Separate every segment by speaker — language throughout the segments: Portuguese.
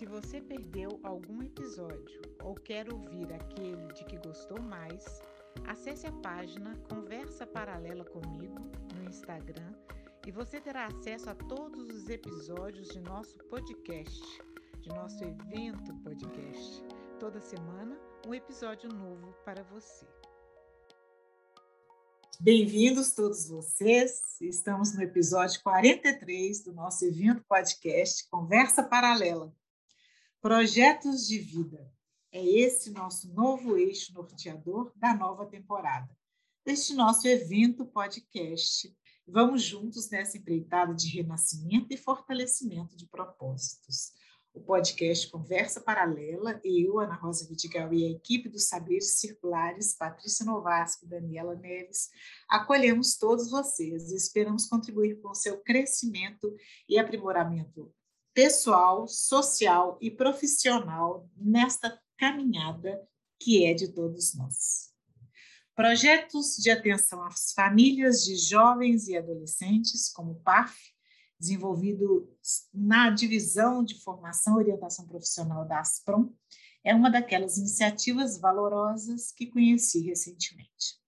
Speaker 1: Se você perdeu algum episódio ou quer ouvir aquele de que gostou mais, acesse a página Conversa Paralela comigo no Instagram e você terá acesso a todos os episódios de nosso podcast, de nosso evento podcast. Toda semana, um episódio novo para você. Bem-vindos todos vocês. Estamos no episódio 43 do nosso evento podcast Conversa Paralela. Projetos de vida. É esse nosso novo eixo norteador da nova temporada, deste nosso evento podcast. Vamos juntos nessa empreitada de renascimento e fortalecimento de propósitos o podcast Conversa Paralela, eu, Ana Rosa Vidigal e a equipe dos Saberes Circulares, Patrícia Novasco e Daniela Neves, acolhemos todos vocês e esperamos contribuir com o seu crescimento e aprimoramento pessoal, social e profissional nesta caminhada que é de todos nós. Projetos de atenção às famílias de jovens e adolescentes, como o PAF, desenvolvido na divisão de formação e orientação profissional da Asprom, é uma daquelas iniciativas valorosas que conheci recentemente.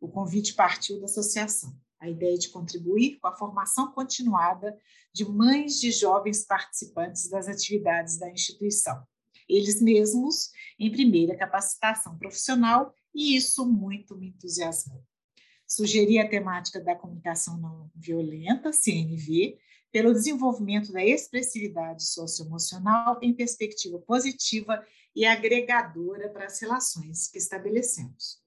Speaker 1: O convite partiu da associação, a ideia de contribuir com a formação continuada de mães de jovens participantes das atividades da instituição, eles mesmos em primeira capacitação profissional, e isso muito me entusiasmou. Sugeri a temática da comunicação não violenta, CNV, pelo desenvolvimento da expressividade socioemocional em perspectiva positiva e agregadora para as relações que estabelecemos.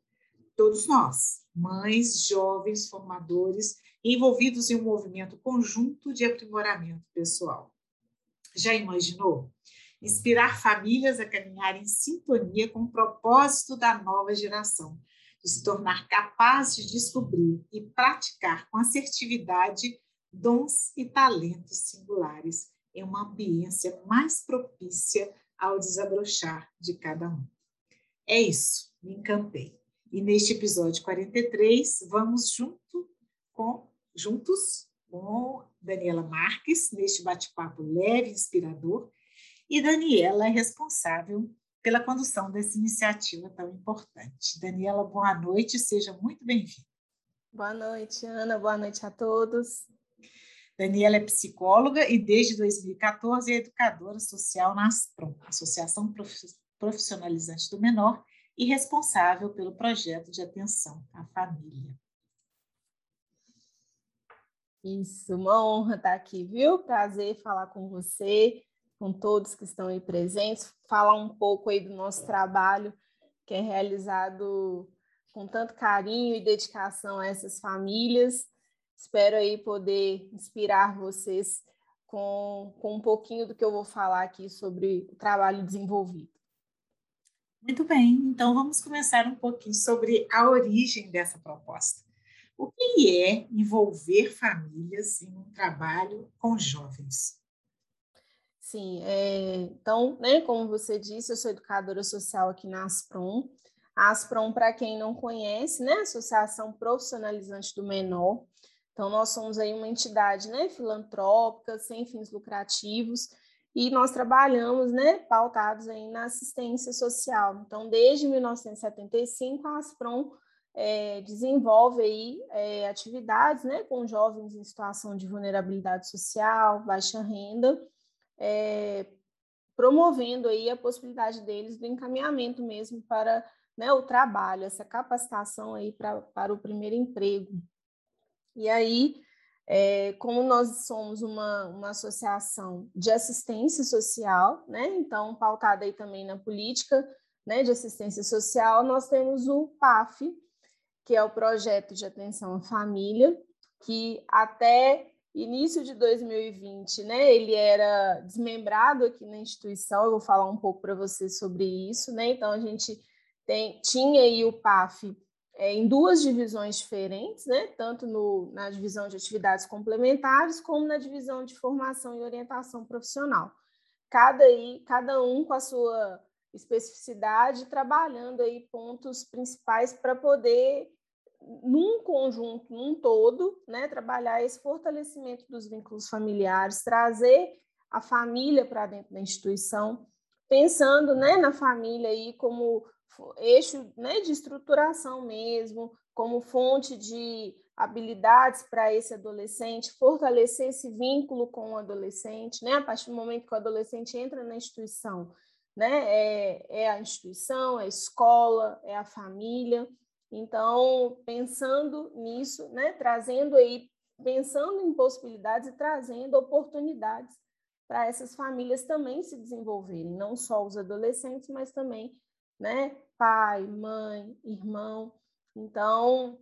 Speaker 1: Todos nós, mães, jovens, formadores, envolvidos em um movimento conjunto de aprimoramento pessoal. Já imaginou? Inspirar famílias a caminhar em sintonia com o propósito da nova geração, de se tornar capaz de descobrir e praticar com assertividade dons e talentos singulares em uma ambiência mais propícia ao desabrochar de cada um. É isso, me encantei. E neste episódio 43, vamos junto com, juntos com Daniela Marques, neste bate-papo leve e inspirador. E Daniela é responsável pela condução dessa iniciativa tão importante. Daniela, boa noite, seja muito bem-vinda.
Speaker 2: Boa noite, Ana, boa noite a todos.
Speaker 1: Daniela é psicóloga e desde 2014 é educadora social na ASPROM, Associação Profissionalizante do Menor, e responsável pelo projeto de atenção à família.
Speaker 2: Isso, uma honra estar aqui, viu? Prazer falar com você com todos que estão aí presentes, falar um pouco aí do nosso trabalho que é realizado com tanto carinho e dedicação a essas famílias. Espero aí poder inspirar vocês com, com um pouquinho do que eu vou falar aqui sobre o trabalho desenvolvido.
Speaker 1: Muito bem, então vamos começar um pouquinho sobre a origem dessa proposta. O que é envolver famílias em um trabalho com jovens?
Speaker 2: Sim, é, então, né, como você disse, eu sou educadora social aqui na Asprom. A Asprom, para quem não conhece, né, Associação Profissionalizante do Menor. Então, nós somos aí uma entidade né, filantrópica, sem fins lucrativos, e nós trabalhamos né, pautados aí na assistência social. Então, desde 1975, a Asprom é, desenvolve aí, é, atividades né, com jovens em situação de vulnerabilidade social, baixa renda, é, promovendo aí a possibilidade deles do encaminhamento mesmo para né, o trabalho, essa capacitação aí pra, para o primeiro emprego. E aí, é, como nós somos uma, uma associação de assistência social, né, então pautada aí também na política né, de assistência social, nós temos o PAF, que é o Projeto de Atenção à Família, que até início de 2020, né, ele era desmembrado aqui na instituição, eu vou falar um pouco para vocês sobre isso, né, então a gente tem, tinha aí o PAF é, em duas divisões diferentes, né, tanto no, na divisão de atividades complementares, como na divisão de formação e orientação profissional. Cada, aí, cada um com a sua especificidade, trabalhando aí pontos principais para poder num conjunto, num todo, né, trabalhar esse fortalecimento dos vínculos familiares, trazer a família para dentro da instituição, pensando né, na família aí como eixo né, de estruturação mesmo, como fonte de habilidades para esse adolescente, fortalecer esse vínculo com o adolescente, né, a partir do momento que o adolescente entra na instituição, né, é, é a instituição, é a escola, é a família, então, pensando nisso, né, trazendo aí, pensando em possibilidades e trazendo oportunidades para essas famílias também se desenvolverem, não só os adolescentes, mas também, né, pai, mãe, irmão. Então,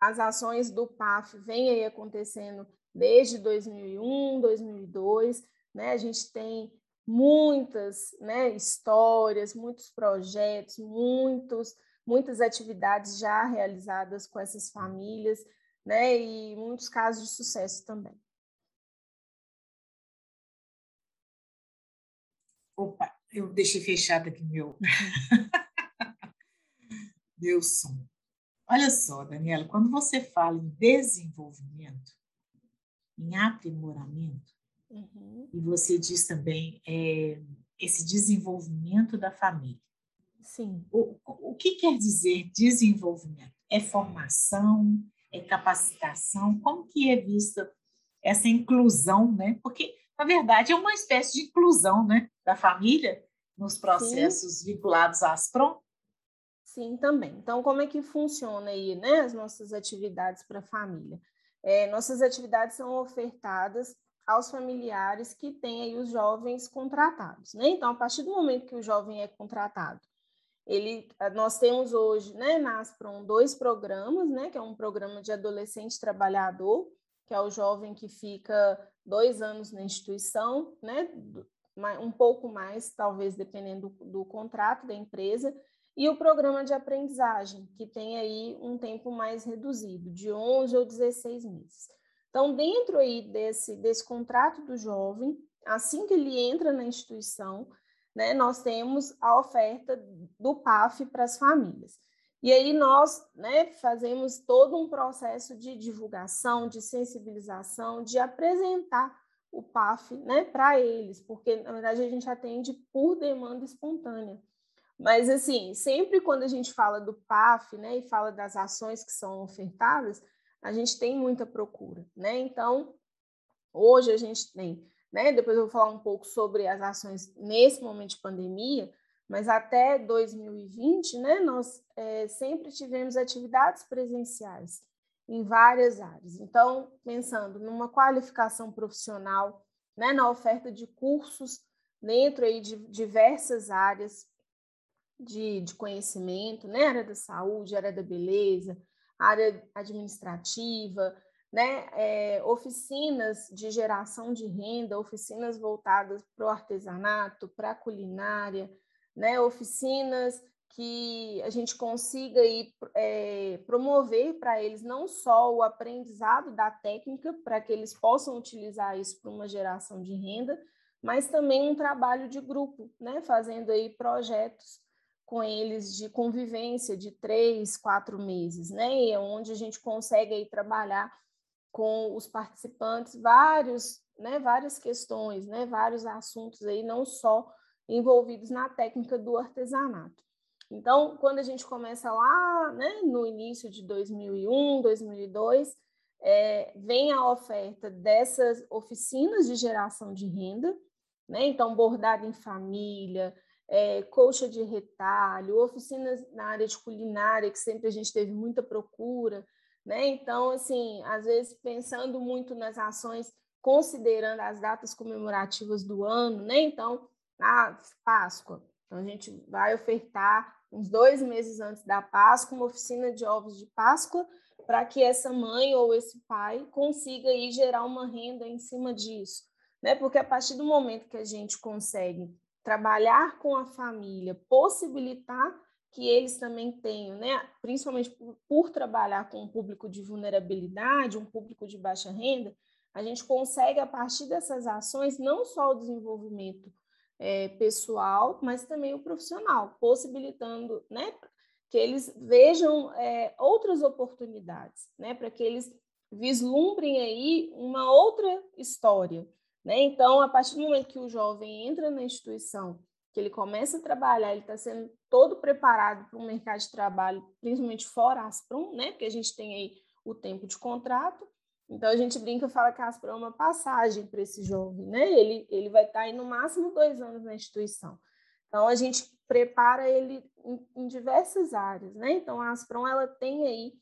Speaker 2: as ações do PAF vêm aí acontecendo desde 2001, 2002, né? A gente tem muitas, né, histórias, muitos projetos, muitos muitas atividades já realizadas com essas famílias, né? E muitos casos de sucesso também.
Speaker 1: Opa, eu deixei fechado aqui meu meu som. Olha só, Daniela, quando você fala em desenvolvimento, em aprimoramento, uhum. e você diz também é, esse desenvolvimento da família.
Speaker 2: Sim.
Speaker 1: O, o que quer dizer desenvolvimento? É formação? É capacitação? Como que é vista essa inclusão, né? Porque, na verdade, é uma espécie de inclusão né, da família nos processos Sim. vinculados à ASPROM.
Speaker 2: Sim, também. Então, como é que funciona aí, né, as nossas atividades para a família? É, nossas atividades são ofertadas aos familiares que têm aí os jovens contratados, né? Então, a partir do momento que o jovem é contratado, ele, eh, nós temos hoje, né, na Aspron, dois programas, né, que é um programa de adolescente trabalhador, que é o jovem que fica dois anos na instituição, né, um pouco mais, talvez, dependendo do, do contrato da empresa, e o programa de aprendizagem, que tem aí um tempo mais reduzido, de 11 ou 16 meses. Então, dentro aí desse, desse contrato do jovem, assim que ele entra na instituição, né, nós temos a oferta do PAF para as famílias. E aí nós né, fazemos todo um processo de divulgação, de sensibilização, de apresentar o PAF né, para eles, porque na verdade a gente atende por demanda espontânea. Mas assim, sempre quando a gente fala do PAF né, e fala das ações que são ofertadas, a gente tem muita procura. Né? Então, hoje a gente tem né? Depois eu vou falar um pouco sobre as ações nesse momento de pandemia, mas até 2020, né, nós é, sempre tivemos atividades presenciais em várias áreas. Então, pensando numa qualificação profissional, né, na oferta de cursos dentro aí de diversas áreas de, de conhecimento, né, área da saúde, área da beleza, área administrativa, né, é, oficinas de geração de renda, oficinas voltadas para o artesanato, para a culinária, né, oficinas que a gente consiga aí, é, promover para eles não só o aprendizado da técnica, para que eles possam utilizar isso para uma geração de renda, mas também um trabalho de grupo, né, fazendo aí projetos com eles de convivência de três, quatro meses, né, onde a gente consegue aí trabalhar com os participantes vários, né, várias questões, né, vários assuntos aí, não só envolvidos na técnica do artesanato. Então, quando a gente começa lá, né, no início de 2001, 2002, é, vem a oferta dessas oficinas de geração de renda, né? Então, bordado em família, é, colcha de retalho, oficinas na área de culinária, que sempre a gente teve muita procura, né? Então, assim, às vezes pensando muito nas ações, considerando as datas comemorativas do ano, né? Então, a Páscoa. Então, a gente vai ofertar uns dois meses antes da Páscoa uma oficina de ovos de Páscoa para que essa mãe ou esse pai consiga aí gerar uma renda em cima disso, né? Porque a partir do momento que a gente consegue trabalhar com a família, possibilitar que eles também tenham, né, principalmente por, por, trabalhar com um público de vulnerabilidade, um público de baixa renda, a gente consegue, a partir dessas ações, não só o desenvolvimento é, pessoal, mas também o profissional, possibilitando né, que eles vejam é, outras oportunidades, né, para que eles vislumbrem aí uma outra história, né? Então, a partir do momento que o jovem entra na instituição, que ele começa a trabalhar, ele está sendo todo preparado para o mercado de trabalho, principalmente fora Asprum, né? Porque a gente tem aí o tempo de contrato. Então, a gente brinca e fala que a Asprum é uma passagem para esse jovem, né? Ele, ele vai estar tá aí no máximo dois anos na instituição. Então, a gente prepara ele em, em diversas áreas, né? Então, a Asprum, ela tem aí,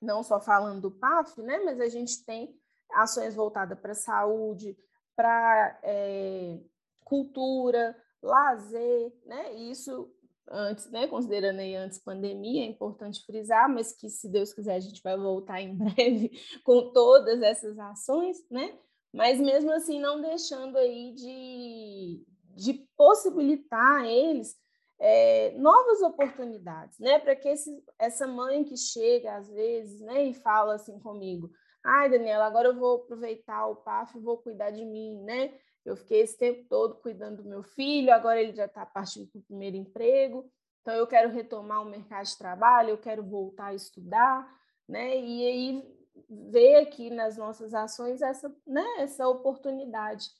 Speaker 2: não só falando do PAF, né? Mas a gente tem ações voltadas para saúde, para é, cultura, lazer, né? Isso antes, né? Considerando aí antes pandemia, é importante frisar, mas que se Deus quiser a gente vai voltar em breve com todas essas ações, né? Mas mesmo assim não deixando aí de, de possibilitar a eles é, novas oportunidades, né? Para que esse, essa mãe que chega às vezes, né, e fala assim comigo, Ai, Daniela, agora eu vou aproveitar o PAF vou cuidar de mim, né? Eu fiquei esse tempo todo cuidando do meu filho, agora ele já está partindo para o primeiro emprego, então eu quero retomar o mercado de trabalho, eu quero voltar a estudar, né? E aí ver aqui nas nossas ações essa, né, essa oportunidade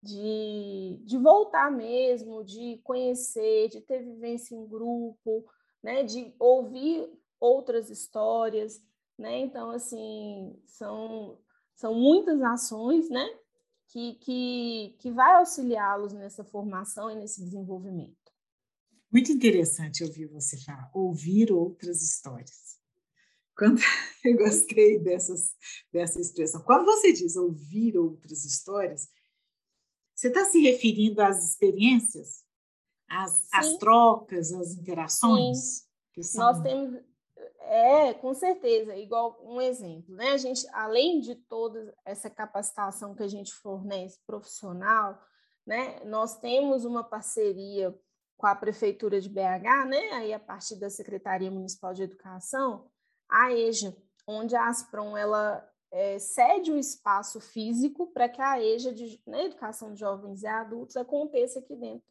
Speaker 2: de, de voltar mesmo, de conhecer, de ter vivência em grupo, né, de ouvir outras histórias, né? Então, assim, são, são muitas ações, né? Que, que, que vai auxiliá-los nessa formação e nesse desenvolvimento.
Speaker 1: Muito interessante ouvir você falar, ouvir outras histórias. Quando eu gostei dessas, dessa expressão. Quando você diz ouvir outras histórias, você está se referindo às experiências, às, às trocas, às interações?
Speaker 2: Nós temos é, com certeza. Igual um exemplo, né? A gente, além de toda essa capacitação que a gente fornece profissional, né? Nós temos uma parceria com a prefeitura de BH, né? Aí a partir da Secretaria Municipal de Educação, a EJA, onde a Asprom ela é, cede o espaço físico para que a EJA de né, Educação de Jovens e Adultos aconteça aqui dentro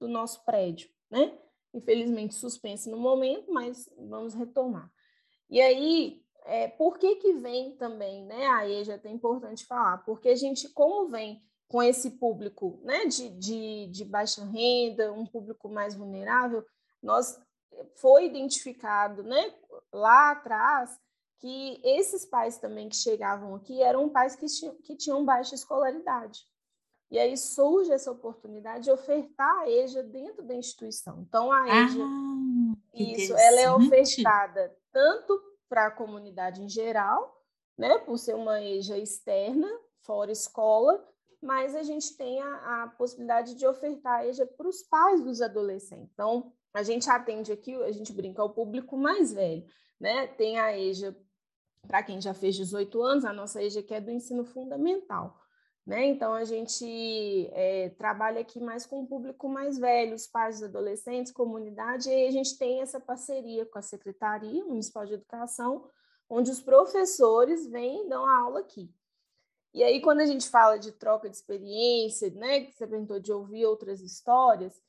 Speaker 2: do nosso prédio, né? Infelizmente suspenso no momento, mas vamos retomar. E aí, é, por que que vem também, né? Aí já é importante falar, porque a gente, como vem com esse público né, de, de, de baixa renda, um público mais vulnerável, nós foi identificado né, lá atrás que esses pais também que chegavam aqui eram pais que, tinham, que tinham baixa escolaridade. E aí surge essa oportunidade de ofertar a EJA dentro da instituição. Então, a EJA, ah, isso, ela é ofertada tanto para a comunidade em geral, né, por ser uma EJA externa, fora escola, mas a gente tem a, a possibilidade de ofertar a EJA para os pais dos adolescentes. Então, a gente atende aqui, a gente brinca ao público mais velho, né? Tem a EJA para quem já fez 18 anos, a nossa EJA que é do ensino fundamental. Né? Então, a gente é, trabalha aqui mais com o público mais velho, os pais, os adolescentes, comunidade, e a gente tem essa parceria com a Secretaria Municipal de Educação, onde os professores vêm e dão a aula aqui. E aí, quando a gente fala de troca de experiência, né, que você perguntou de ouvir outras histórias,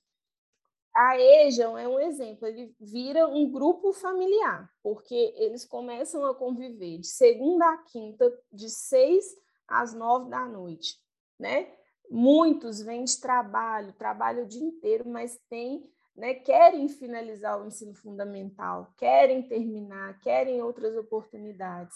Speaker 2: a EJAM é um exemplo, ele vira um grupo familiar, porque eles começam a conviver de segunda a quinta, de seis às nove da noite, né? Muitos vêm de trabalho, trabalham o dia inteiro, mas têm, né, querem finalizar o ensino fundamental, querem terminar, querem outras oportunidades.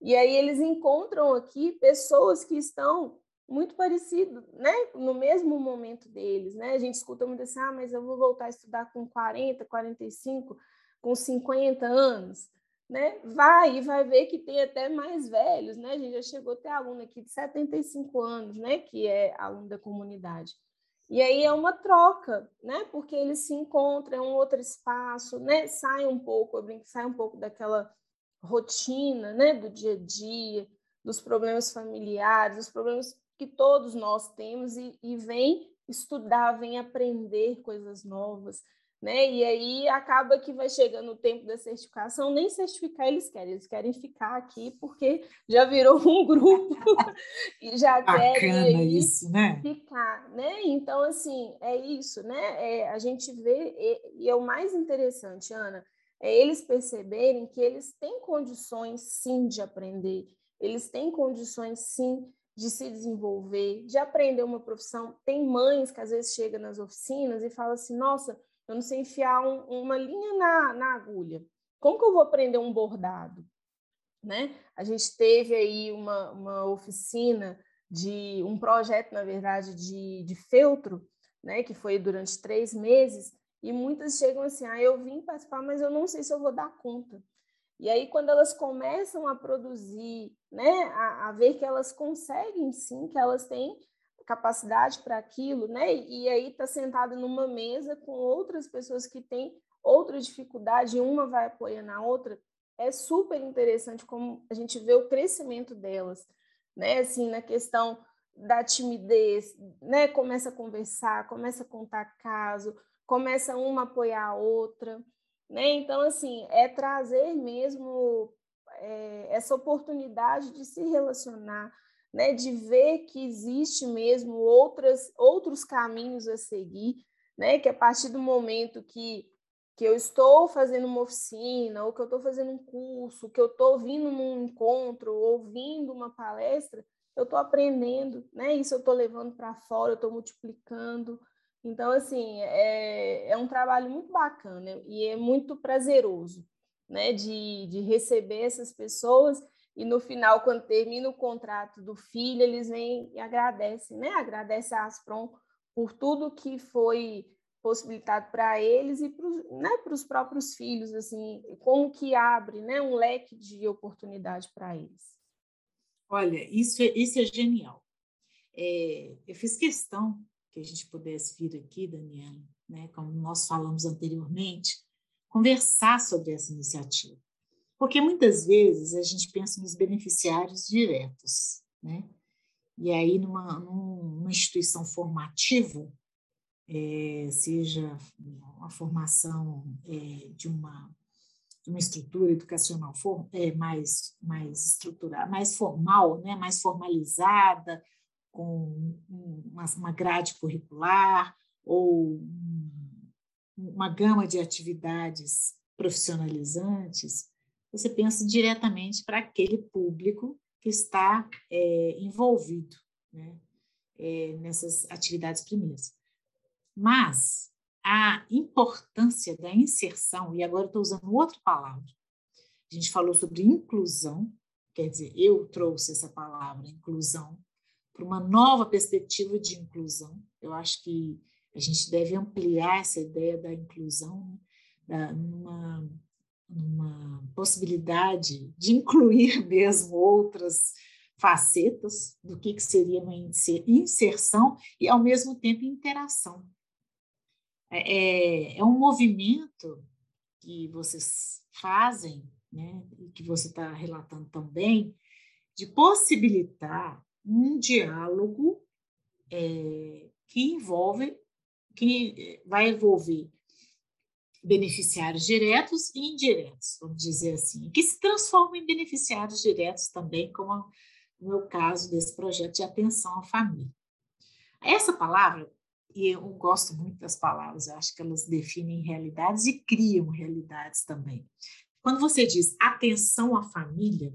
Speaker 2: E aí eles encontram aqui pessoas que estão muito parecido, né? No mesmo momento deles, né? A gente escuta muito assim, ah, mas eu vou voltar a estudar com 40, 45, com 50 anos, né? Vai e vai ver que tem até mais velhos, né? A gente já chegou a ter aluno aqui de 75 anos, né? Que é aluno da comunidade. E aí é uma troca, né? Porque eles se encontram, é um outro espaço, né? Sai um pouco, eu brinco, sai um pouco daquela rotina, né? Do dia a dia, dos problemas familiares, dos problemas que todos nós temos e, e vem estudar, vem aprender coisas novas, né? E aí acaba que vai chegando o tempo da certificação, nem certificar eles querem, eles querem ficar aqui porque já virou um grupo e já
Speaker 1: Bacana
Speaker 2: querem
Speaker 1: isso, né?
Speaker 2: ficar, né? Então assim é isso, né? É, a gente vê e, e é o mais interessante, Ana, é eles perceberem que eles têm condições sim de aprender, eles têm condições sim de se desenvolver, de aprender uma profissão. Tem mães que às vezes chegam nas oficinas e falam assim: nossa, eu não sei enfiar um, uma linha na, na agulha. Como que eu vou aprender um bordado? Né? A gente teve aí uma, uma oficina de um projeto, na verdade, de, de feltro, né? que foi durante três meses, e muitas chegam assim: ah, eu vim participar, mas eu não sei se eu vou dar conta. E aí, quando elas começam a produzir, né, a, a ver que elas conseguem sim, que elas têm capacidade para aquilo, né? E aí está sentada numa mesa com outras pessoas que têm outra dificuldade, e uma vai apoiando a outra. É super interessante como a gente vê o crescimento delas, né? Assim, na questão da timidez, né? Começa a conversar, começa a contar caso, começa uma a apoiar a outra. Né? Então, assim, é trazer mesmo é, essa oportunidade de se relacionar, né? de ver que existe mesmo outras, outros caminhos a seguir, né? que a partir do momento que, que eu estou fazendo uma oficina, ou que eu estou fazendo um curso, que eu estou vindo num encontro, ouvindo uma palestra, eu estou aprendendo, né? isso eu estou levando para fora, eu estou multiplicando, então, assim, é, é um trabalho muito bacana e é muito prazeroso, né, de, de receber essas pessoas e no final, quando termina o contrato do filho, eles vêm e agradecem, né, agradecem a Aspron por tudo que foi possibilitado para eles e para né, os próprios filhos, assim, como que abre, né, um leque de oportunidade para eles.
Speaker 1: Olha, isso é, isso é genial. É, eu fiz questão que a gente pudesse vir aqui, Daniela, né, como nós falamos anteriormente, conversar sobre essa iniciativa. Porque muitas vezes a gente pensa nos beneficiários diretos, né? E aí, numa, numa instituição formativa, é, seja uma formação é, de, uma, de uma estrutura educacional for, é, mais, mais estruturada, mais formal, né? mais formalizada, com uma, uma grade curricular ou uma gama de atividades profissionalizantes, você pensa diretamente para aquele público que está é, envolvido né, é, nessas atividades primeiras. Mas a importância da inserção, e agora estou usando outra palavra, a gente falou sobre inclusão, quer dizer, eu trouxe essa palavra, inclusão, para uma nova perspectiva de inclusão. Eu acho que a gente deve ampliar essa ideia da inclusão né, numa, numa possibilidade de incluir mesmo outras facetas do que, que seria uma inserção e, ao mesmo tempo, interação. É, é, é um movimento que vocês fazem, né, e que você está relatando também, de possibilitar um diálogo é, que envolve, que vai envolver beneficiários diretos e indiretos, vamos dizer assim, que se transformam em beneficiários diretos também, como no meu caso desse projeto de atenção à família. Essa palavra, e eu gosto muito das palavras, eu acho que elas definem realidades e criam realidades também. Quando você diz atenção à família,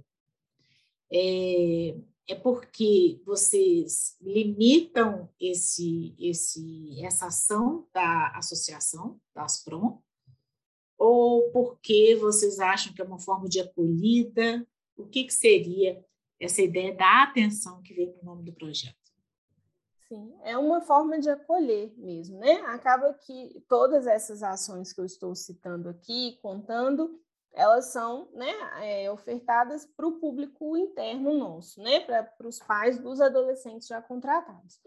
Speaker 1: é, é porque vocês limitam esse, esse, essa ação da associação, da Asprom, ou porque vocês acham que é uma forma de acolhida? O que, que seria essa ideia da atenção que vem no nome do projeto?
Speaker 2: Sim, é uma forma de acolher mesmo, né? Acaba que todas essas ações que eu estou citando aqui, contando, elas são né, é, ofertadas para o público interno nosso, né? Para os pais dos adolescentes já contratados.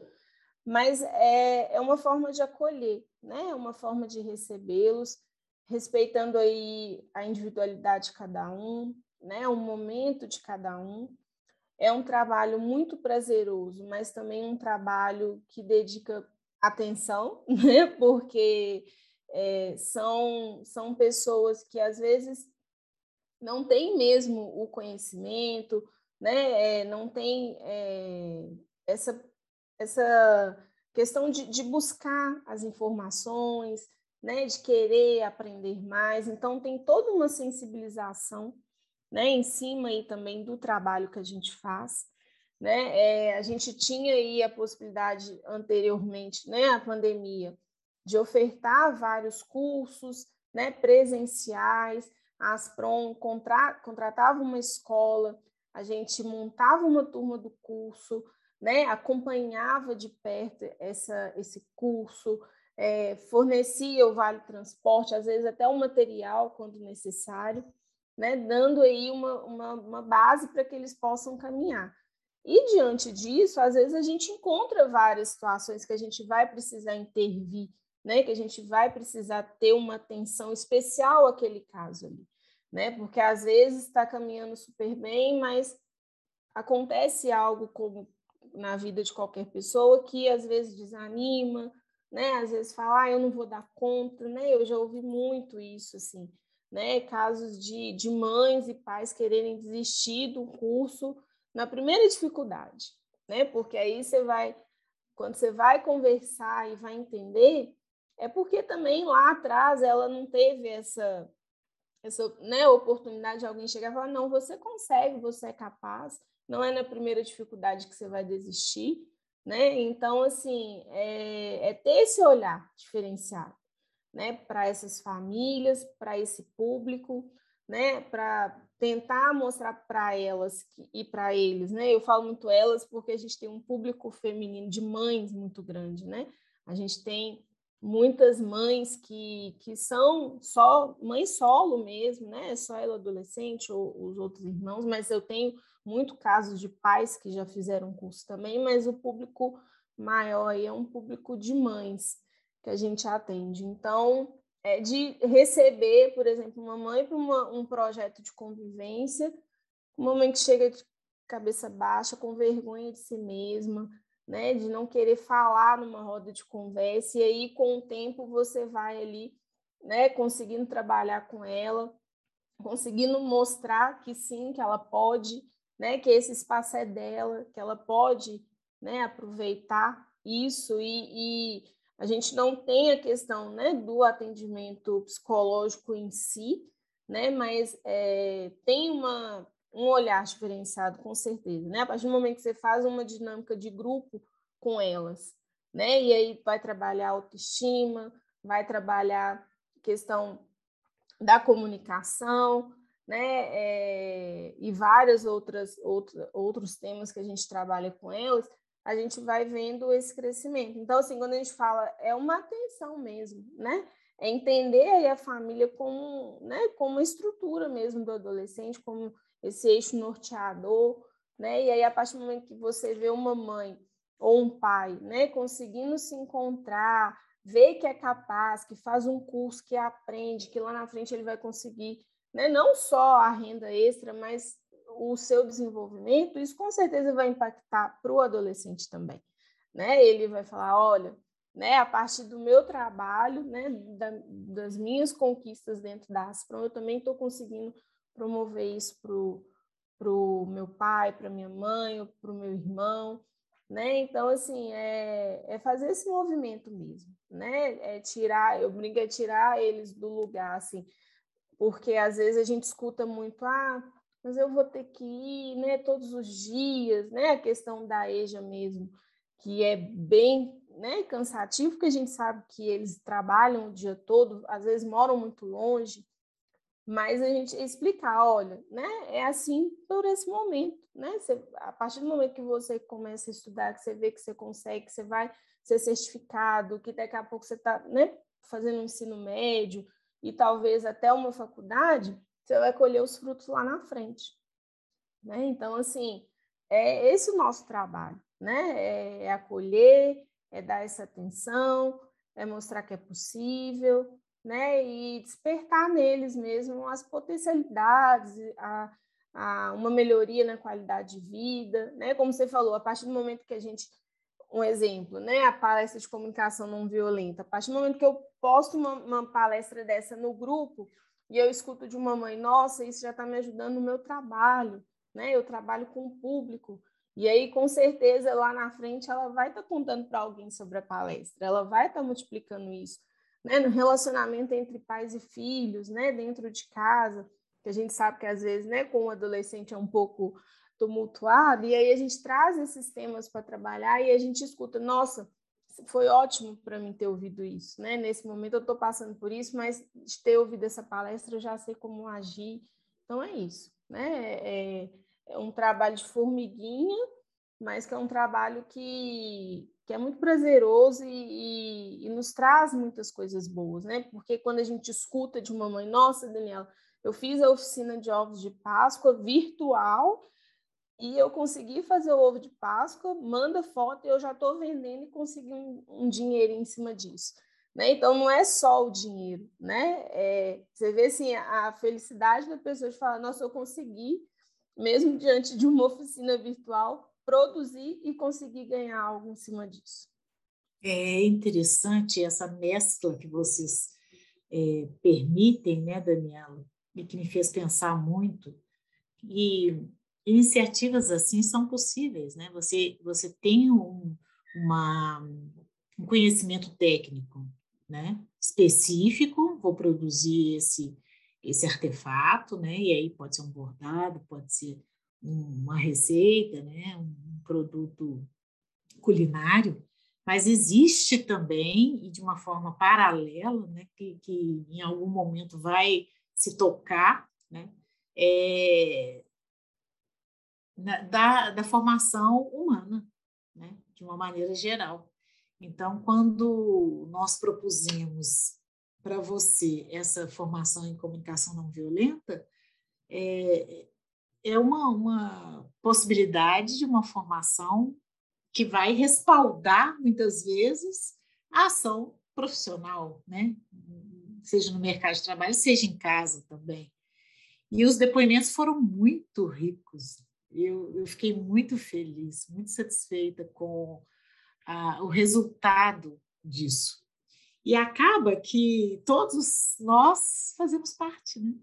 Speaker 2: Mas é, é uma forma de acolher, né? É uma forma de recebê-los, respeitando aí a individualidade de cada um, né? O momento de cada um é um trabalho muito prazeroso, mas também um trabalho que dedica atenção, né? porque é, são, são pessoas que às vezes não têm mesmo o conhecimento, né? É, não tem é, essa, essa questão de, de buscar as informações, né? de querer aprender mais. Então, tem toda uma sensibilização né, em cima aí também do trabalho que a gente faz. Né? É, a gente tinha aí a possibilidade anteriormente, né, pandemia, de ofertar vários cursos né, presenciais. A Asprom contra, contratava uma escola, a gente montava uma turma do curso, né, acompanhava de perto essa, esse curso, é, fornecia o vale transporte, às vezes até o material quando necessário né, dando aí uma, uma, uma base para que eles possam caminhar. E diante disso, às vezes a gente encontra várias situações que a gente vai precisar intervir, né, que a gente vai precisar ter uma atenção especial àquele caso ali, né, porque às vezes está caminhando super bem, mas acontece algo como na vida de qualquer pessoa que às vezes desanima, né, às vezes fala, ah, eu não vou dar conta, né, eu já ouvi muito isso, assim, né, casos de, de mães e pais quererem desistir do curso na primeira dificuldade, né? Porque aí você vai, quando você vai conversar e vai entender, é porque também lá atrás ela não teve essa essa né, oportunidade de alguém chegar e falar, não, você consegue, você é capaz, não é na primeira dificuldade que você vai desistir, né? Então, assim, é, é ter esse olhar diferenciado né, para essas famílias, para esse público, né, para tentar mostrar para elas que, e para eles, né? Eu falo muito elas porque a gente tem um público feminino de mães muito grande, né? A gente tem muitas mães que, que são só mães solo mesmo, né? Só ela adolescente ou os outros irmãos, mas eu tenho muito casos de pais que já fizeram curso também, mas o público maior é um público de mães que a gente atende. Então, é de receber, por exemplo, uma mãe para um projeto de convivência, uma mãe que chega de cabeça baixa, com vergonha de si mesma, né, de não querer falar numa roda de conversa, e aí com o tempo você vai ali, né, conseguindo trabalhar com ela, conseguindo mostrar que sim, que ela pode, né, que esse espaço é dela, que ela pode, né, aproveitar isso e, e a gente não tem a questão né, do atendimento psicológico em si, né, mas é, tem uma, um olhar diferenciado, com certeza. Né? A partir do momento que você faz uma dinâmica de grupo com elas, né, e aí vai trabalhar autoestima, vai trabalhar questão da comunicação, né, é, e várias outras, outros temas que a gente trabalha com elas, a gente vai vendo esse crescimento. Então, assim, quando a gente fala, é uma atenção mesmo, né? É entender aí a família como, né, como uma estrutura mesmo do adolescente, como esse eixo norteador, né? E aí, a partir do momento que você vê uma mãe ou um pai, né, conseguindo se encontrar, ver que é capaz, que faz um curso, que aprende, que lá na frente ele vai conseguir, né, não só a renda extra, mas o seu desenvolvimento, isso com certeza vai impactar para o adolescente também. Né? Ele vai falar, olha, né, a partir do meu trabalho, né, da, das minhas conquistas dentro da Asprom, eu também estou conseguindo promover isso para o meu pai, para minha mãe, para o meu irmão, né? Então, assim, é, é fazer esse movimento mesmo, né? É tirar, eu brinco, é tirar eles do lugar, assim, porque às vezes a gente escuta muito, ah, mas eu vou ter que ir né, todos os dias, né? A questão da EJA mesmo, que é bem né, cansativo, porque a gente sabe que eles trabalham o dia todo, às vezes moram muito longe, mas a gente explicar, olha, né, é assim por esse momento, né? Você, a partir do momento que você começa a estudar, que você vê que você consegue, que você vai ser certificado, que daqui a pouco você está, né, fazendo um ensino médio e talvez até uma faculdade, você vai colher os frutos lá na frente, né? Então, assim, é esse o nosso trabalho, né? É, é acolher, é dar essa atenção, é mostrar que é possível, né? E despertar neles mesmo as potencialidades, a, a uma melhoria na qualidade de vida, né? Como você falou, a partir do momento que a gente um exemplo, né? A palestra de comunicação não violenta. A partir do momento que eu posto uma, uma palestra dessa no grupo e eu escuto de uma mãe, nossa, isso já está me ajudando no meu trabalho, né? Eu trabalho com o público. E aí, com certeza, lá na frente, ela vai estar tá contando para alguém sobre a palestra, ela vai estar tá multiplicando isso né, no relacionamento entre pais e filhos, né, dentro de casa, que a gente sabe que às vezes, né, com o adolescente é um pouco tumultuado, e aí a gente traz esses temas para trabalhar e a gente escuta, nossa, foi ótimo para mim ter ouvido isso, né? Nesse momento eu estou passando por isso, mas de ter ouvido essa palestra eu já sei como agir. Então é isso, né? É, é um trabalho de formiguinha, mas que é um trabalho que, que é muito prazeroso e, e, e, nos traz muitas coisas boas, né? Porque quando a gente escuta de uma mãe, nossa, Daniela, eu fiz a oficina de ovos de Páscoa virtual e eu consegui fazer o ovo de Páscoa, manda foto e eu já estou vendendo e consegui um, um dinheiro em cima disso. Né? Então, não é só o dinheiro, né? É, você vê assim, a felicidade da pessoa de falar, nossa, eu consegui, mesmo diante de uma oficina virtual, produzir e conseguir ganhar algo em cima disso.
Speaker 1: É interessante essa mescla que vocês é, permitem, né, Daniela, e que me fez pensar muito. E iniciativas assim são possíveis, né? Você você tem um, uma, um conhecimento técnico, né? Específico, vou produzir esse esse artefato, né? E aí pode ser um bordado, pode ser uma receita, né, um produto culinário, mas existe também, e de uma forma paralela, né, que, que em algum momento vai se tocar, né, é, da, da formação humana, né, de uma maneira geral. Então, quando nós propusemos para você essa formação em comunicação não violenta, é, é uma, uma possibilidade de uma formação que vai respaldar, muitas vezes, a ação profissional, né? seja no mercado de trabalho, seja em casa também. E os depoimentos foram muito ricos. Eu, eu fiquei muito feliz, muito satisfeita com a, o resultado disso. E acaba que todos nós fazemos parte, né?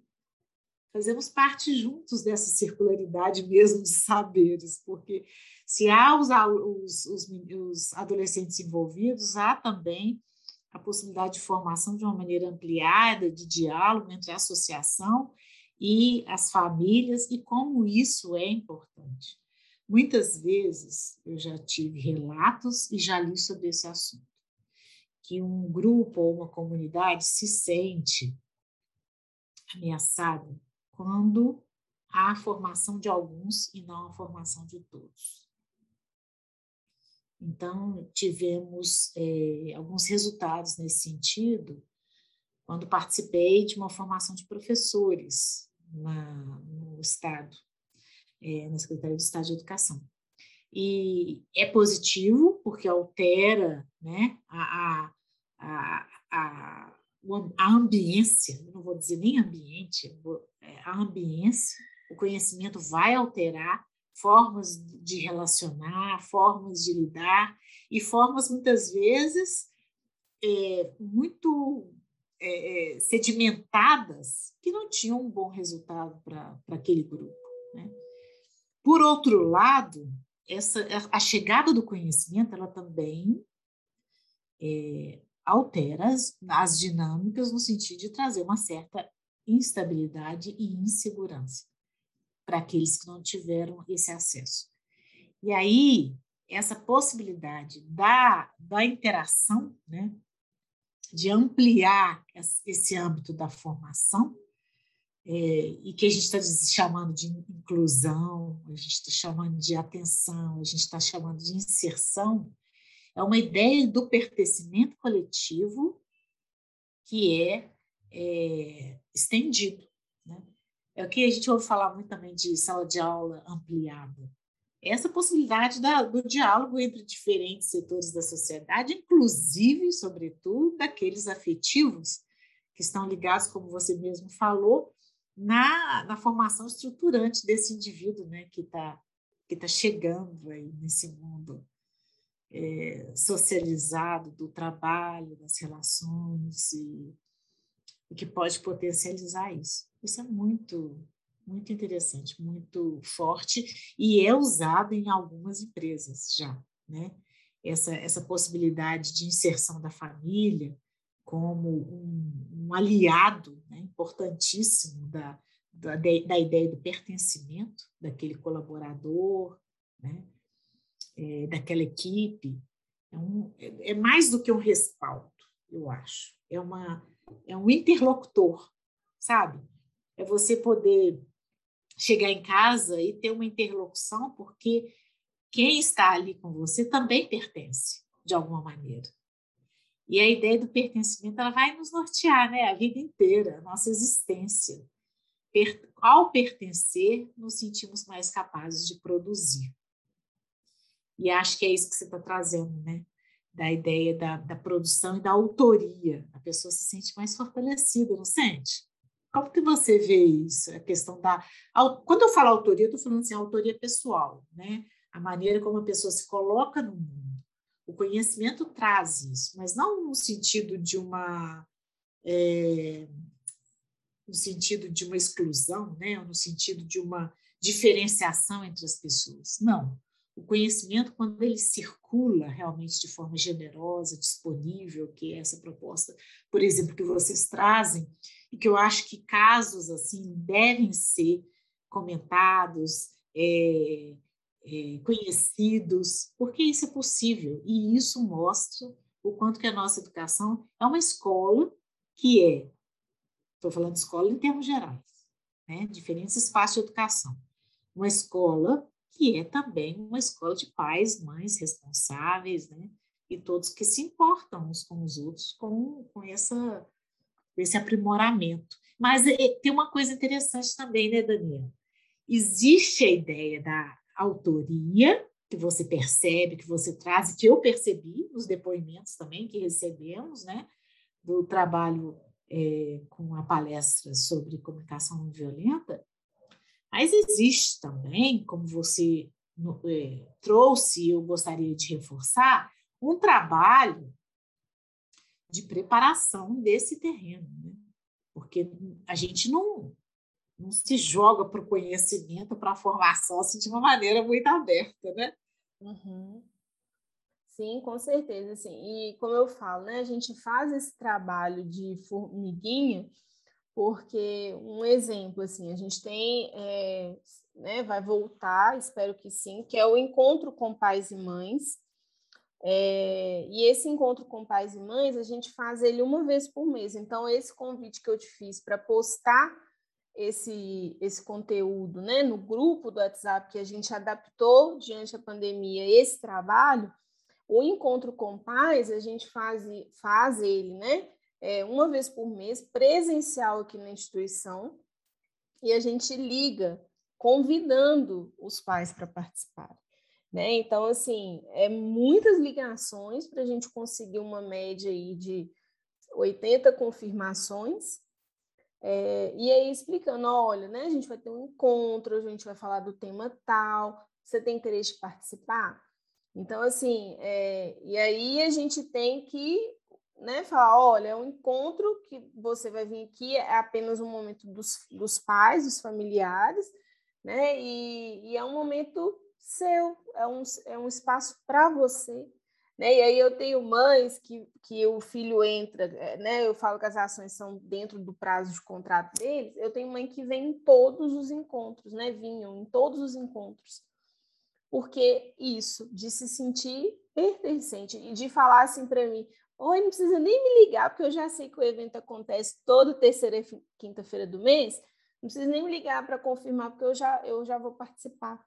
Speaker 1: Fazemos parte juntos dessa circularidade mesmo de saberes, porque se há os, os, os, os adolescentes envolvidos, há também a possibilidade de formação de uma maneira ampliada, de diálogo entre a associação e as famílias, e como isso é importante. Muitas vezes eu já tive relatos e já li sobre esse assunto, que um grupo ou uma comunidade se sente ameaçado quando há a formação de alguns e não a formação de todos. Então, tivemos é, alguns resultados nesse sentido quando participei de uma formação de professores na, no Estado, é, na Secretaria de Estado de Educação. E é positivo, porque altera né, a, a, a, a ambiência, não vou dizer nem ambiente, é, a ambiência, o conhecimento vai alterar formas de relacionar, formas de lidar e formas muitas vezes é, muito é, é sedimentadas que não tinham um bom resultado para aquele grupo. Né? Por outro lado, essa, a chegada do conhecimento ela também é, altera as, as dinâmicas no sentido de trazer uma certa instabilidade e insegurança para aqueles que não tiveram esse acesso. E aí, essa possibilidade da, da interação, né, de ampliar esse âmbito da formação, é, e que a gente está chamando de inclusão, a gente está chamando de atenção, a gente está chamando de inserção, é uma ideia do pertencimento coletivo que é, é estendido. Né? É o que a gente ouve falar muito também de sala de aula ampliada. Essa possibilidade da, do diálogo entre diferentes setores da sociedade, inclusive, sobretudo, daqueles afetivos que estão ligados, como você mesmo falou, na, na formação estruturante desse indivíduo né, que está que tá chegando aí nesse mundo é, socializado do trabalho, das relações, e, e que pode potencializar isso. Isso é muito, muito interessante, muito forte e é usado em algumas empresas já, né? Essa, essa possibilidade de inserção da família como um, um aliado né, importantíssimo da, da, da, ideia do pertencimento daquele colaborador, né, é, daquela equipe. É, um, é, é mais do que um respaldo, eu acho. É, uma, é um interlocutor, sabe? É você poder chegar em casa e ter uma interlocução, porque quem está ali com você também pertence, de alguma maneira. E a ideia do pertencimento ela vai nos nortear né, a vida inteira, a nossa existência. Per ao pertencer, nos sentimos mais capazes de produzir. E acho que é isso que você está trazendo, né? Da ideia da, da produção e da autoria. A pessoa se sente mais fortalecida, não sente? Como que você vê isso? A questão da. Quando eu falo autoria, eu estou falando assim, autoria pessoal, né? A maneira como a pessoa se coloca no mundo o conhecimento traz isso, mas não no sentido de uma é, no sentido de uma exclusão, né? no sentido de uma diferenciação entre as pessoas. Não. O conhecimento, quando ele circula realmente de forma generosa, disponível, que é essa proposta, por exemplo, que vocês trazem, e que eu acho que casos assim devem ser comentados, é, é, conhecidos, porque isso é possível. E isso mostra o quanto que a nossa educação é uma escola que é, estou falando escola em termos gerais, né? diferentes espaços de educação. Uma escola que é também uma escola de pais, mães responsáveis, né? e todos que se importam uns com os outros com, com essa, esse aprimoramento. Mas tem uma coisa interessante também, né, Daniela? Existe a ideia da autoria, que você percebe, que você traz, que eu percebi nos depoimentos também que recebemos, né, do trabalho é, com a palestra sobre comunicação não violenta, mas existe também, como você é, trouxe, eu gostaria de reforçar, um trabalho de preparação desse terreno, né? porque a gente não, não se joga para o conhecimento, para a formação assim, de uma maneira muito aberta, né?
Speaker 2: Uhum. Sim, com certeza, sim. E como eu falo, né, a gente faz esse trabalho de formiguinha porque um exemplo assim, a gente tem, é, né, vai voltar, espero que sim, que é o encontro com pais e mães. É, e esse encontro com pais e mães a gente faz ele uma vez por mês. Então esse convite que eu te fiz para postar esse, esse conteúdo né, no grupo do WhatsApp que a gente adaptou diante da pandemia, esse trabalho, o encontro com pais, a gente faz, faz ele né, é, uma vez por mês, presencial aqui na instituição, e a gente liga convidando os pais para participar. Né? Então, assim, é muitas ligações para a gente conseguir uma média aí de 80 confirmações é, e aí explicando, olha, né, a gente vai ter um encontro, a gente vai falar do tema tal, você tem interesse de participar? Então, assim, é, e aí a gente tem que né, falar, olha, é um encontro que você vai vir aqui, é apenas um momento dos, dos pais, dos familiares, né, e, e é um momento seu, é um, é um espaço para você, né? E aí eu tenho mães que, que o filho entra, eh, né? Eu falo que as ações são dentro do prazo de contrato deles. Eu tenho mãe que vem em todos os encontros, né? Vinham em todos os encontros. Porque isso, de se sentir pertencente e de falar assim para mim, oi, não precisa nem me ligar, porque eu já sei que o evento acontece toda terceira e quinta-feira do mês, não precisa nem ligar para confirmar, porque eu já, eu já vou participar,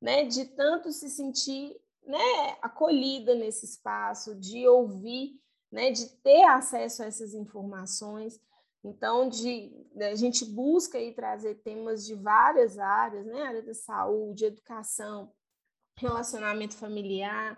Speaker 2: né? De tanto se sentir né, acolhida nesse espaço, de ouvir, né, de ter acesso a essas informações. Então, de, a gente busca aí trazer temas de várias áreas, né? Área da saúde, educação, relacionamento familiar,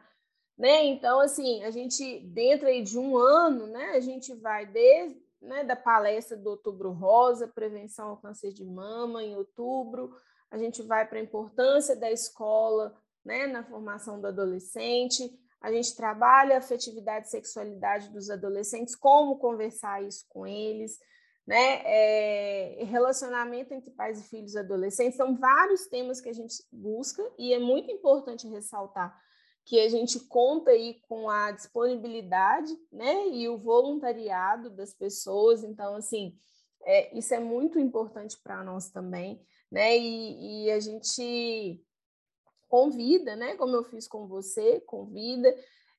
Speaker 2: né? Então, assim, a gente, dentro aí de um ano, né, a gente vai desde né, da palestra do Outubro Rosa, prevenção ao câncer de mama, em outubro, a gente vai para a importância da escola né, na formação do adolescente, a gente trabalha a afetividade e sexualidade dos adolescentes, como conversar isso com eles, né? É, relacionamento entre pais e filhos adolescentes, são vários temas que a gente busca e é muito importante ressaltar que a gente conta aí com a disponibilidade, né, e o voluntariado das pessoas. Então, assim, é, isso é muito importante para nós também, né? E, e, a gente convida, né? Como eu fiz com você, convida.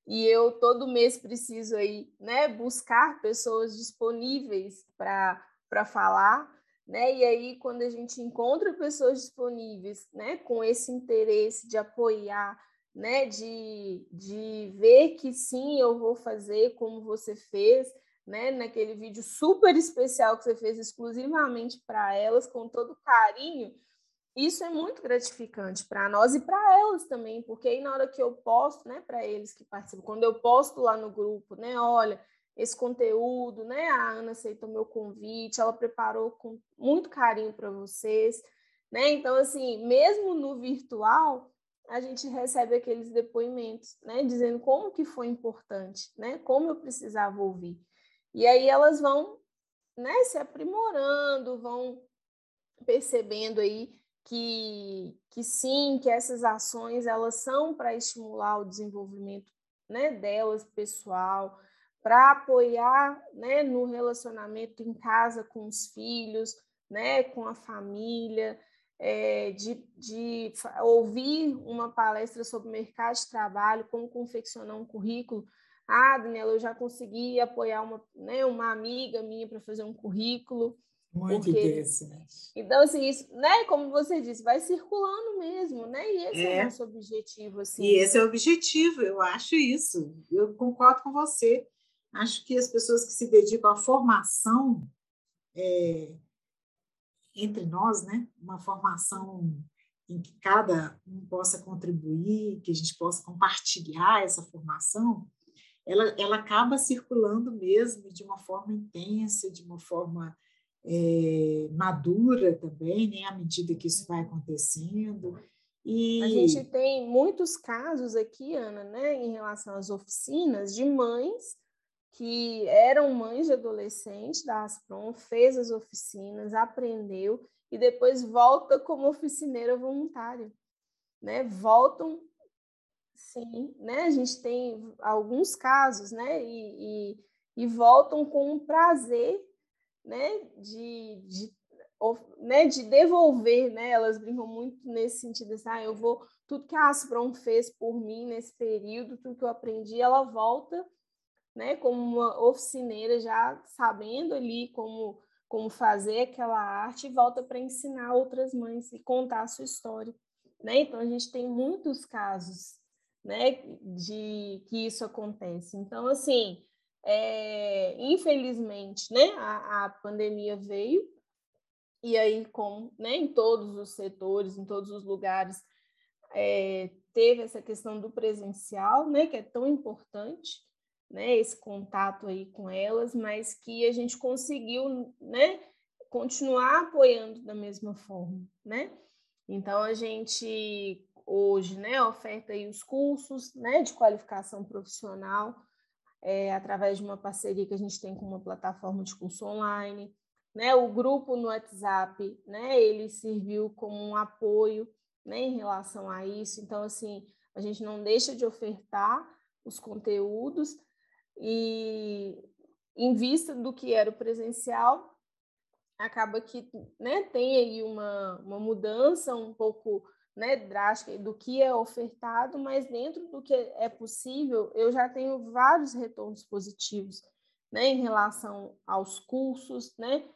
Speaker 2: E eu todo mês preciso aí, né, buscar pessoas disponíveis para para falar, né? E aí quando a gente encontra pessoas disponíveis, né, com esse interesse de apoiar, né, de, de ver que sim, eu vou fazer como você fez, né, naquele vídeo super especial que você fez exclusivamente para elas, com todo carinho, isso é muito gratificante para nós e para elas também, porque aí na hora que eu posto, né, para eles que participam, quando eu posto lá no grupo, né, olha, esse conteúdo, né, a Ana aceitou meu convite, ela preparou com muito carinho para vocês, né? Então assim, mesmo no virtual, a gente recebe aqueles depoimentos, né, dizendo como que foi importante, né, como eu precisava ouvir. E aí elas vão, né, se aprimorando, vão percebendo aí que, que sim, que essas ações elas são para estimular o desenvolvimento né, delas pessoal, para apoiar né, no relacionamento em casa com os filhos, né, com a família, é, de, de ouvir uma palestra sobre mercado de trabalho, como confeccionar um currículo. Ah, Daniela, eu já consegui apoiar uma, né, uma amiga minha para fazer um currículo.
Speaker 1: Muito porque... interessante.
Speaker 2: Então, assim, isso, né, como você disse, vai circulando mesmo, né? E esse é, é o nosso objetivo. Assim.
Speaker 1: E esse é o objetivo, eu acho isso. Eu concordo com você. Acho que as pessoas que se dedicam à formação é, entre nós, né, uma formação em que cada um possa contribuir, que a gente possa compartilhar essa formação, ela, ela acaba circulando mesmo de uma forma intensa, de uma forma é, madura também, né, à medida que isso vai acontecendo.
Speaker 2: E... A gente tem muitos casos aqui, Ana, né, em relação às oficinas de mães que eram mães de adolescentes da Aspron, fez as oficinas, aprendeu e depois volta como oficineira voluntária, né? Voltam, sim, né? A gente tem alguns casos, né? E, e, e voltam com um prazer né, de, de, né, de devolver, né, elas brincam muito nesse sentido, assim, ah, eu vou, tudo que a Aspron fez por mim nesse período, tudo que eu aprendi, ela volta, né, como uma oficineira já sabendo ali como, como fazer aquela arte e volta para ensinar outras mães e contar a sua história, né, então a gente tem muitos casos, né, de que isso acontece, então, assim, é, infelizmente, né, a, a pandemia veio, e aí, com, né, em todos os setores, em todos os lugares, é, teve essa questão do presencial, né, que é tão importante, né, esse contato aí com elas, mas que a gente conseguiu, né, continuar apoiando da mesma forma, né? Então a gente hoje, né, oferta aí os cursos, né, de qualificação profissional é, através de uma parceria que a gente tem com uma plataforma de curso online. Né? O grupo no WhatsApp, né, ele serviu como um apoio né, em relação a isso. Então, assim, a gente não deixa de ofertar os conteúdos e, em vista do que era o presencial, acaba que né, tem aí uma, uma mudança um pouco né, drástica do que é ofertado, mas dentro do que é possível, eu já tenho vários retornos positivos né, em relação aos cursos, né?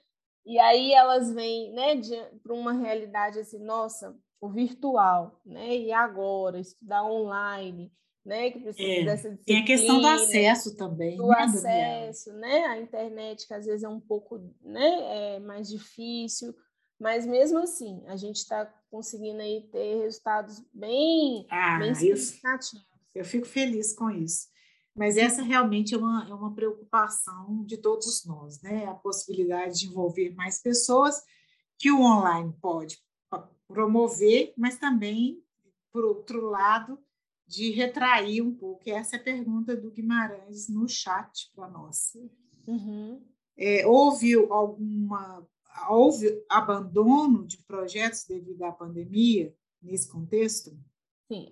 Speaker 2: E aí elas vêm né, para uma realidade assim, nossa, o virtual, né? E agora, estudar online, né? Que precisa é, dessa disciplina.
Speaker 1: Tem a questão do acesso também.
Speaker 2: Do
Speaker 1: né,
Speaker 2: acesso, né? A internet, que às vezes é um pouco né, é mais difícil, mas mesmo assim, a gente está conseguindo aí ter resultados bem, ah, bem significativos.
Speaker 1: Eu, eu fico feliz com isso. Mas essa realmente é uma, é uma preocupação de todos nós, né? A possibilidade de envolver mais pessoas que o online pode promover, mas também, por outro lado, de retrair um pouco. Essa é a pergunta do Guimarães no chat para nós. Uhum. É, houve alguma houve abandono de projetos devido à pandemia nesse contexto?
Speaker 2: Sim,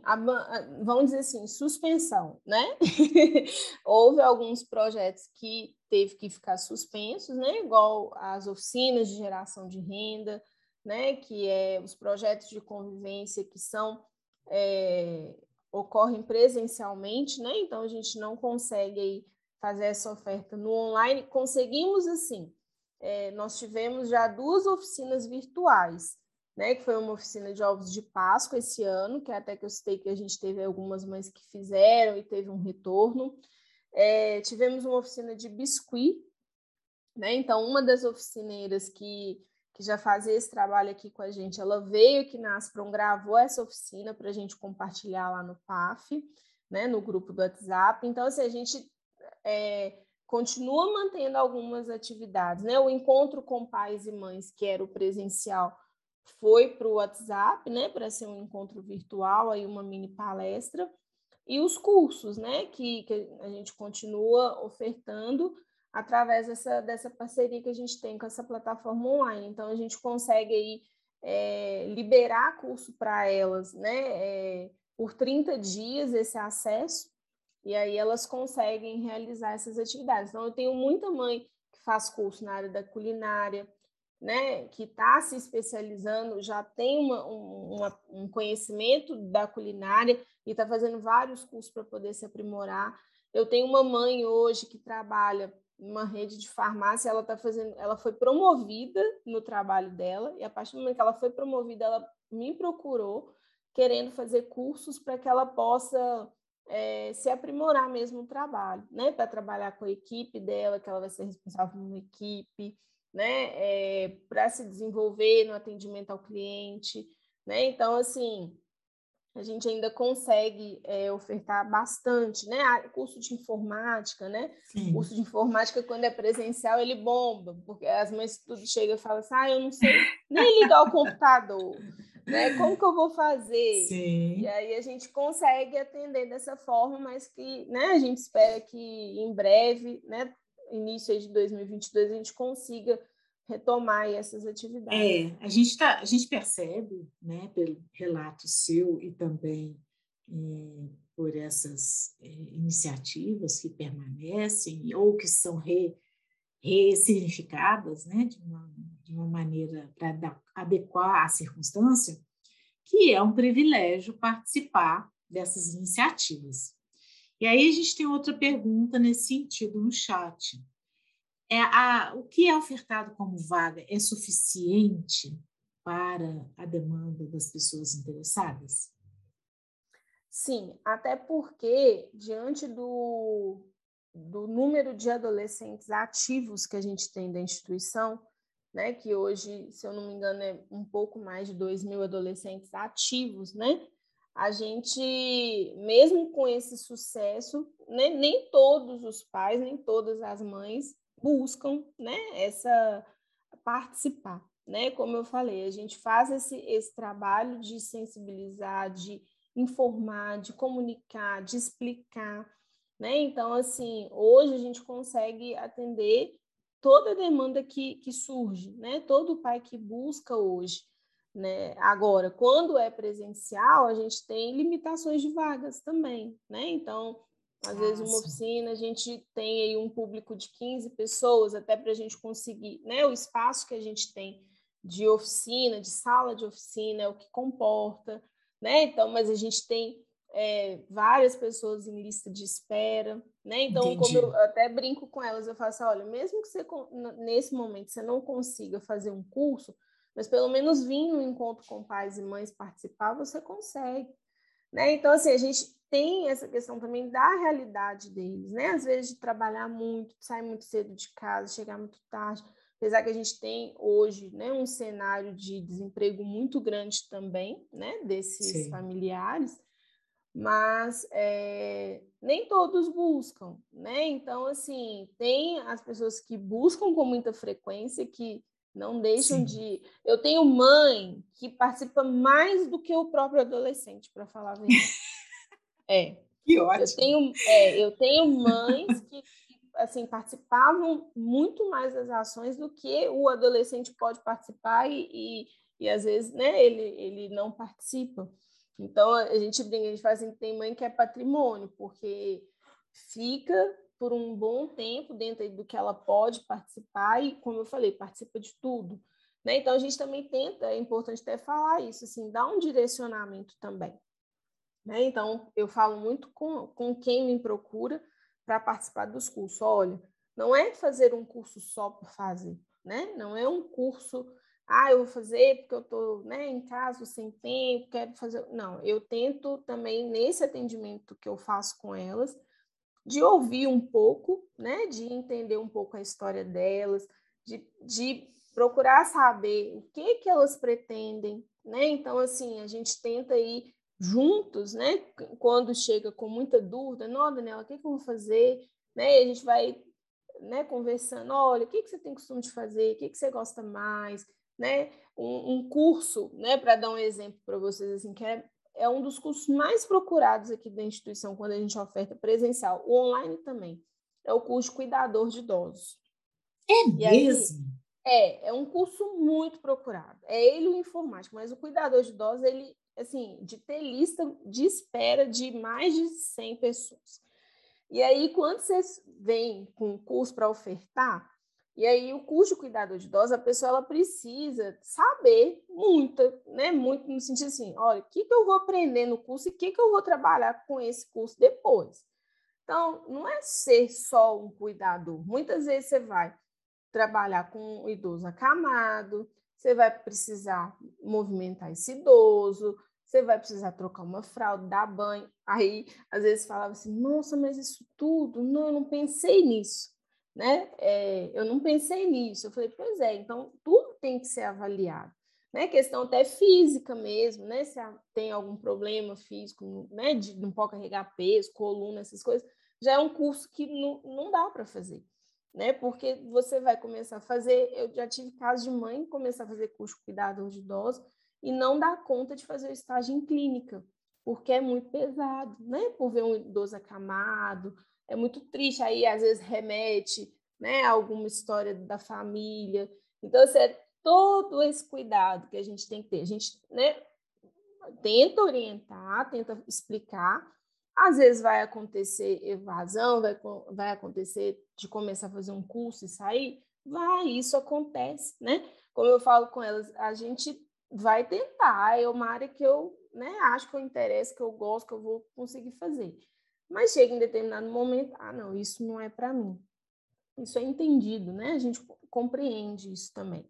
Speaker 2: vamos dizer assim, suspensão, né? Houve alguns projetos que teve que ficar suspensos, né? Igual as oficinas de geração de renda, né? Que é os projetos de convivência que são é, ocorrem presencialmente, né? Então a gente não consegue fazer essa oferta no online. Conseguimos assim. É, nós tivemos já duas oficinas virtuais né, que foi uma oficina de ovos de Páscoa esse ano, que até que eu citei que a gente teve algumas mães que fizeram e teve um retorno. É, tivemos uma oficina de biscuit, né? Então, uma das oficineiras que, que já fazia esse trabalho aqui com a gente, ela veio aqui na Aspron, gravou essa oficina para a gente compartilhar lá no PAF, né, no grupo do WhatsApp. Então, assim, a gente é, continua mantendo algumas atividades, né? O encontro com pais e mães, que era o presencial, foi para o WhatsApp, né, para ser um encontro virtual, aí uma mini palestra, e os cursos, né, que, que a gente continua ofertando através dessa, dessa parceria que a gente tem com essa plataforma online. Então, a gente consegue aí é, liberar curso para elas, né, é, por 30 dias esse acesso, e aí elas conseguem realizar essas atividades. Então, eu tenho muita mãe que faz curso na área da culinária, né, que está se especializando, já tem uma, uma, um conhecimento da culinária e está fazendo vários cursos para poder se aprimorar. Eu tenho uma mãe hoje que trabalha numa rede de farmácia, ela tá fazendo, ela foi promovida no trabalho dela e a partir do momento que ela foi promovida, ela me procurou querendo fazer cursos para que ela possa é, se aprimorar mesmo no trabalho, né? Para trabalhar com a equipe dela, que ela vai ser responsável por uma equipe, né, é, para se desenvolver no atendimento ao cliente, né? Então, assim, a gente ainda consegue é, ofertar bastante, né? Curso de informática, né? Sim. Curso de informática, quando é presencial, ele bomba, porque as mães tudo chegam e falam assim, ah, eu não sei nem ligar o computador, né? Como que eu vou fazer? Sim. E aí a gente consegue atender dessa forma, mas que, né? A gente espera que em breve, né? início de 2022 a gente consiga retomar essas atividades.
Speaker 1: É, a gente tá, a gente percebe, né, pelo relato seu e também é, por essas é, iniciativas que permanecem ou que são re, ressignificadas, né, de uma, de uma maneira para adequar à circunstância, que é um privilégio participar dessas iniciativas. E aí a gente tem outra pergunta nesse sentido no chat. É a, o que é ofertado como vaga é suficiente para a demanda das pessoas interessadas?
Speaker 2: Sim, até porque, diante do, do número de adolescentes ativos que a gente tem da instituição, né, que hoje, se eu não me engano, é um pouco mais de 2 mil adolescentes ativos, né? a gente, mesmo com esse sucesso, né, nem todos os pais, nem todas as mães buscam né, essa participar. Né? Como eu falei, a gente faz esse, esse trabalho de sensibilizar, de informar, de comunicar, de explicar. Né? Então, assim, hoje a gente consegue atender toda a demanda que, que surge, né? todo pai que busca hoje. Né? Agora, quando é presencial, a gente tem limitações de vagas também, né? Então, às vezes uma oficina, a gente tem aí um público de 15 pessoas, até para a gente conseguir, né? O espaço que a gente tem de oficina, de sala de oficina, é o que comporta, né? Então, mas a gente tem é, várias pessoas em lista de espera, né? Então, Entendi. como eu até brinco com elas, eu faço, olha, mesmo que você nesse momento você não consiga fazer um curso, mas pelo menos vir no encontro com pais e mães participar, você consegue, né? Então, assim, a gente tem essa questão também da realidade deles, né? Às vezes de trabalhar muito, sair muito cedo de casa, chegar muito tarde, apesar que a gente tem hoje, né, um cenário de desemprego muito grande também, né, desses Sim. familiares mas é, nem todos buscam, né? Então, assim, tem as pessoas que buscam com muita frequência, que não deixam Sim. de. Eu tenho mãe que participa mais do que o próprio adolescente, para falar a verdade. É.
Speaker 1: Que ótimo.
Speaker 2: Eu tenho, é, eu tenho mães que, assim, participavam muito mais das ações do que o adolescente pode participar e, e, e às vezes, né, ele, ele não participa. Então, a gente brinca, a gente faz assim, tem mãe que é patrimônio, porque fica por um bom tempo dentro do que ela pode participar e, como eu falei, participa de tudo. Né? Então, a gente também tenta, é importante até falar isso, assim, dar um direcionamento também. Né? Então, eu falo muito com, com quem me procura para participar dos cursos. Olha, não é fazer um curso só por fazer, né? não é um curso ah, eu vou fazer porque eu estou né, em casa sem tempo, quero fazer. Não, eu tento também, nesse atendimento que eu faço com elas, de ouvir um pouco, né, de entender um pouco a história delas, de, de procurar saber o que, que elas pretendem, né? Então, assim, a gente tenta ir juntos, né? Quando chega com muita dúvida, não, Daniela, o que, que eu vou fazer? Né? E a gente vai né, conversando, olha, o que, que você tem costume de fazer, o que, que você gosta mais, né, um, um curso, né, para dar um exemplo para vocês, assim, que é, é um dos cursos mais procurados aqui da instituição quando a gente oferta presencial, o online também, é o curso cuidador de idosos.
Speaker 1: É mesmo?
Speaker 2: Aí, é, é um curso muito procurado. É ele o informático, mas o cuidador de idosos, ele, assim, de ter lista de espera de mais de 100 pessoas. E aí, quando vocês vêm com um curso para ofertar, e aí, o curso de cuidador de idosa, a pessoa ela precisa saber muito, né? Muito no sentido assim: olha, o que, que eu vou aprender no curso e o que, que eu vou trabalhar com esse curso depois. Então, não é ser só um cuidador. Muitas vezes você vai trabalhar com um idoso acamado, você vai precisar movimentar esse idoso, você vai precisar trocar uma fralda, dar banho. Aí, às vezes, falava assim: nossa, mas isso tudo? Não, eu não pensei nisso né? É, eu não pensei nisso. Eu falei, pois é, então tudo tem que ser avaliado. Né? Questão até física mesmo, né? Se tem algum problema físico, né? De não pode carregar peso, coluna, essas coisas, já é um curso que não, não dá para fazer, né? Porque você vai começar a fazer. Eu já tive casos de mãe começar a fazer curso de cuidador de idosos e não dar conta de fazer o estágio em clínica, porque é muito pesado, né? Por ver um idoso acamado, é muito triste, aí às vezes remete né, a alguma história da família. Então, assim, é todo esse cuidado que a gente tem que ter. A gente né, tenta orientar, tenta explicar. Às vezes vai acontecer evasão, vai, vai acontecer de começar a fazer um curso e sair. Vai, isso acontece, né? Como eu falo com elas, a gente vai tentar. É uma área que eu né, acho que eu interesso, que eu gosto, que eu vou conseguir fazer. Mas chega em determinado momento, ah, não, isso não é para mim. Isso é entendido, né? A gente compreende isso também.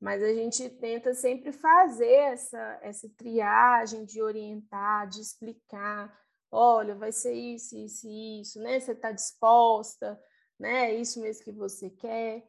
Speaker 2: Mas a gente tenta sempre fazer essa, essa triagem de orientar, de explicar. Olha, vai ser isso, isso, isso, né? Você está disposta, né? É isso mesmo que você quer.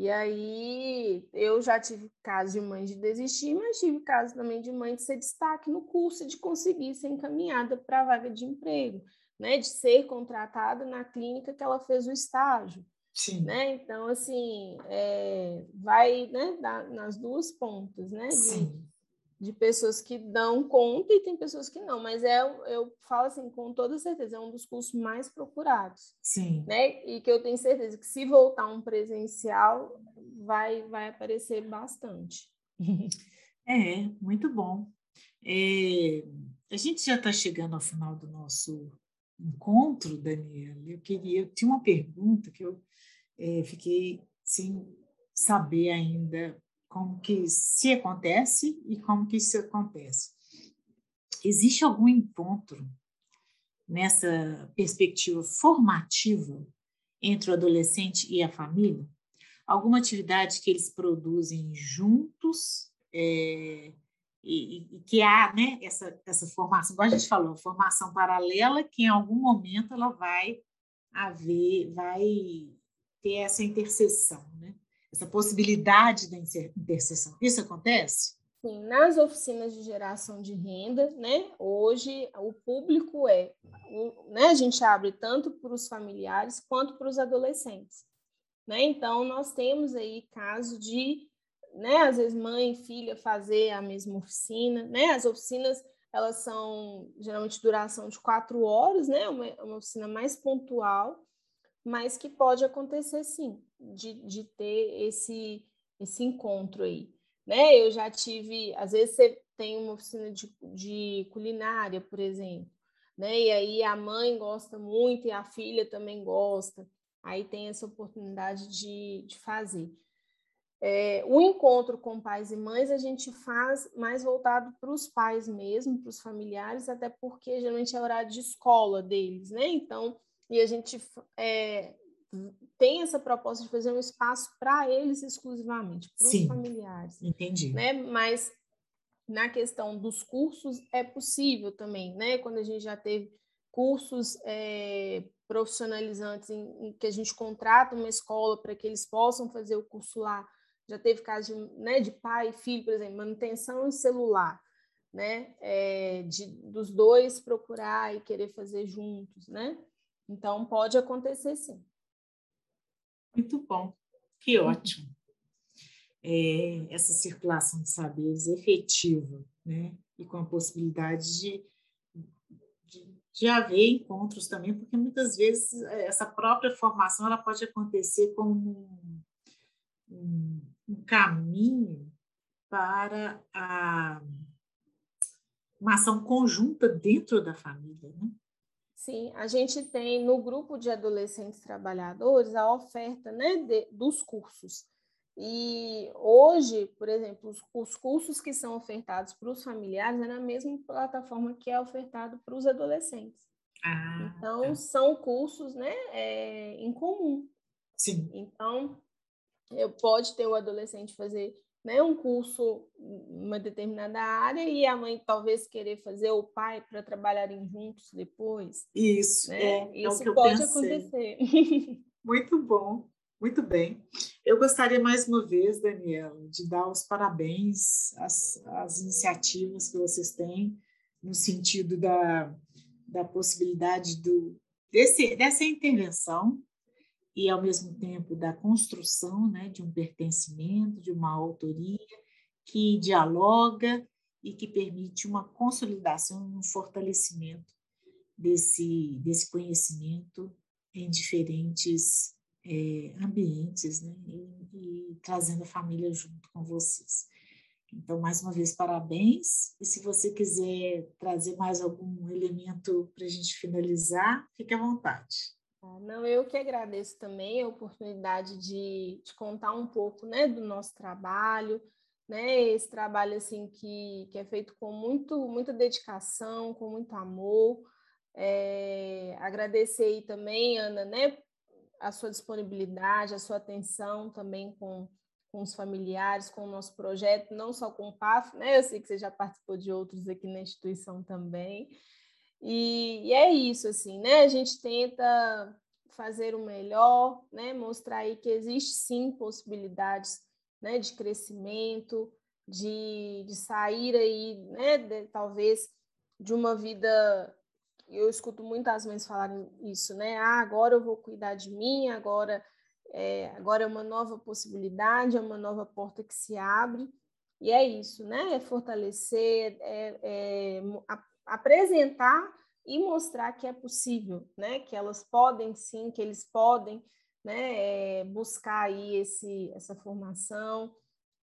Speaker 2: E aí, eu já tive casos de mãe de desistir, mas tive casos também de mãe de ser destaque no curso, de conseguir ser encaminhada para a vaga de emprego né, de ser contratada na clínica que ela fez o estágio. Sim. Né? Então, assim, é, vai né, nas duas pontas, né? De, de, pessoas que dão conta e tem pessoas que não, mas é, eu falo assim, com toda certeza, é um dos cursos mais procurados.
Speaker 1: Sim.
Speaker 2: Né? E que eu tenho certeza que se voltar um presencial, vai, vai aparecer bastante.
Speaker 1: É, muito bom. É, a gente já está chegando ao final do nosso encontro, Daniela, eu queria, eu tinha uma pergunta que eu é, fiquei sem saber ainda como que se acontece e como que isso acontece. Existe algum encontro nessa perspectiva formativa entre o adolescente e a família? Alguma atividade que eles produzem juntos é, e, e, que há né, essa, essa formação, igual a gente falou, formação paralela, que em algum momento ela vai haver, vai ter essa interseção, né? Essa possibilidade da interseção. Isso acontece?
Speaker 2: Sim, nas oficinas de geração de renda, né, hoje o público é, né, a gente abre tanto para os familiares quanto para os adolescentes. Né? Então, nós temos aí caso de, né, às vezes, mãe e filha fazer a mesma oficina. Né? As oficinas, elas são, geralmente, duração de quatro horas, né? uma, uma oficina mais pontual, mas que pode acontecer, sim, de, de ter esse, esse encontro aí né? Eu já tive, às vezes você tem uma oficina de, de culinária, por exemplo, né? E aí a mãe gosta muito e a filha também gosta. Aí tem essa oportunidade de, de fazer. É, o encontro com pais e mães a gente faz mais voltado para os pais mesmo, para os familiares, até porque geralmente é horário de escola deles, né? Então, e a gente é, tem essa proposta de fazer um espaço para eles exclusivamente, para os familiares.
Speaker 1: Entendi.
Speaker 2: Né? Mas na questão dos cursos é possível também, né? Quando a gente já teve cursos é, profissionalizantes em, em, que a gente contrata uma escola para que eles possam fazer o curso lá. Já teve caso de, né, de pai e filho, por exemplo, manutenção em celular, né? É, de, dos dois procurar e querer fazer juntos, né? Então pode acontecer sim.
Speaker 1: Muito bom, que uhum. ótimo. É, essa circulação de saberes efetiva, né? E com a possibilidade de, de, de, haver encontros também, porque muitas vezes é, essa própria formação ela pode acontecer como um, um, um caminho para a, uma ação conjunta dentro da família, né?
Speaker 2: Sim, a gente tem no grupo de adolescentes trabalhadores a oferta né, de, dos cursos. E hoje, por exemplo, os, os cursos que são ofertados para os familiares é na mesma plataforma que é ofertado para os adolescentes. Ah, então, tá. são cursos né, é, em comum.
Speaker 1: Sim.
Speaker 2: Então, eu, pode ter o adolescente fazer né, um curso uma determinada área e a mãe talvez querer fazer o pai para trabalharem juntos depois.
Speaker 1: Isso,
Speaker 2: né?
Speaker 1: é,
Speaker 2: Isso
Speaker 1: é
Speaker 2: pode acontecer.
Speaker 1: Muito bom, muito bem. Eu gostaria mais uma vez, Daniela, de dar os parabéns às, às iniciativas que vocês têm no sentido da, da possibilidade do, desse, dessa intervenção e, ao mesmo tempo, da construção né, de um pertencimento, de uma autoria que dialoga e que permite uma consolidação, um fortalecimento desse, desse conhecimento em diferentes é, ambientes né, e, e trazendo a família junto com vocês. Então, mais uma vez, parabéns. E se você quiser trazer mais algum elemento para a gente finalizar, fique à vontade.
Speaker 2: Ah, não, eu que agradeço também a oportunidade de, de contar um pouco né, do nosso trabalho, né, esse trabalho assim que, que é feito com muito, muita dedicação, com muito amor. É, agradecer também, Ana, né, a sua disponibilidade, a sua atenção também com, com os familiares, com o nosso projeto, não só com o PAF, né? Eu sei que você já participou de outros aqui na instituição também. E, e, é isso, assim, né? A gente tenta fazer o melhor, né? Mostrar aí que existe sim possibilidades né? de crescimento, de, de sair aí, né? De, talvez de uma vida. Eu escuto muitas mães falarem isso, né? Ah, agora eu vou cuidar de mim, agora é, agora é uma nova possibilidade, é uma nova porta que se abre. E é isso, né? É fortalecer, é, é apresentar e mostrar que é possível, né? Que elas podem sim, que eles podem, né? É, buscar aí esse, essa formação,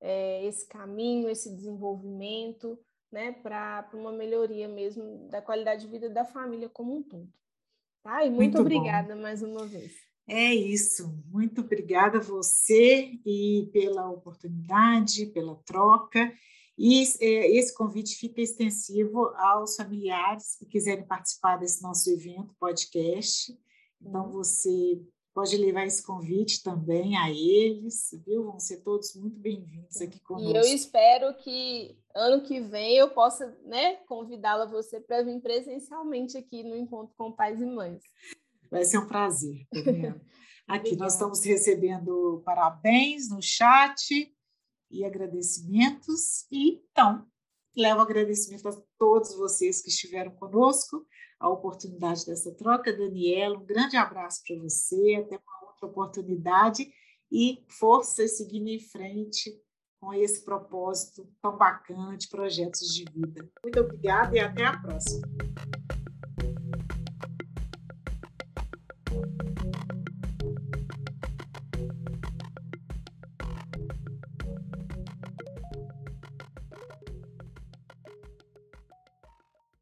Speaker 2: é, esse caminho, esse desenvolvimento, né? Para uma melhoria mesmo da qualidade de vida da família como um todo. Tá? E muito, muito obrigada bom. mais uma vez.
Speaker 1: É isso. Muito obrigada a você e pela oportunidade, pela troca E é, esse convite fica extensivo aos familiares que quiserem participar desse nosso evento, podcast. Então, você pode levar esse convite também a eles, viu? Vão ser todos muito bem-vindos aqui conosco.
Speaker 2: E eu espero que ano que vem eu possa né, convidá-la você para vir presencialmente aqui no Encontro com Pais e Mães.
Speaker 1: Vai ser um prazer. Tá aqui nós estamos recebendo parabéns no chat e agradecimentos. E então, levo agradecimento a todos vocês que estiveram conosco, a oportunidade dessa troca. Daniela, um grande abraço para você, até uma outra oportunidade e força seguindo em frente com esse propósito tão bacana de projetos de vida. Muito obrigada e até a próxima.